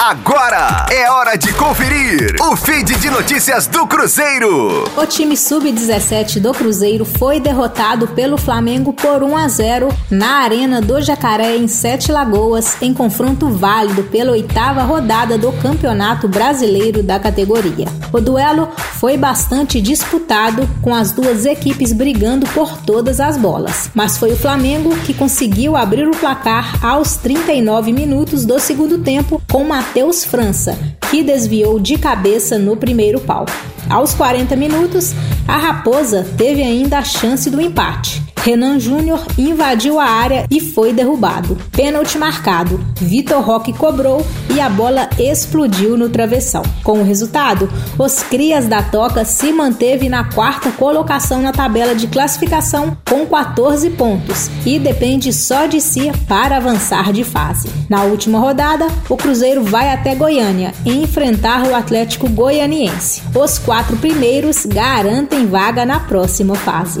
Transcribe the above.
Agora é hora de conferir o feed de notícias do Cruzeiro. O time sub-17 do Cruzeiro foi derrotado pelo Flamengo por 1 a 0 na Arena do Jacaré em Sete Lagoas, em confronto válido pela oitava rodada do Campeonato Brasileiro da categoria. O duelo foi bastante disputado, com as duas equipes brigando por todas as bolas, mas foi o Flamengo que conseguiu abrir o placar aos 39 minutos do segundo tempo com uma Matheus França, que desviou de cabeça no primeiro pau. Aos 40 minutos, a Raposa teve ainda a chance do empate. Renan Júnior invadiu a área e foi derrubado. Pênalti marcado. Vitor Roque cobrou e a bola explodiu no travessão. Com o resultado, os crias da Toca se manteve na quarta colocação na tabela de classificação com 14 pontos e depende só de si para avançar de fase. Na última rodada, o Cruzeiro vai até Goiânia enfrentar o Atlético Goianiense. Os quatro primeiros garantem vaga na próxima fase.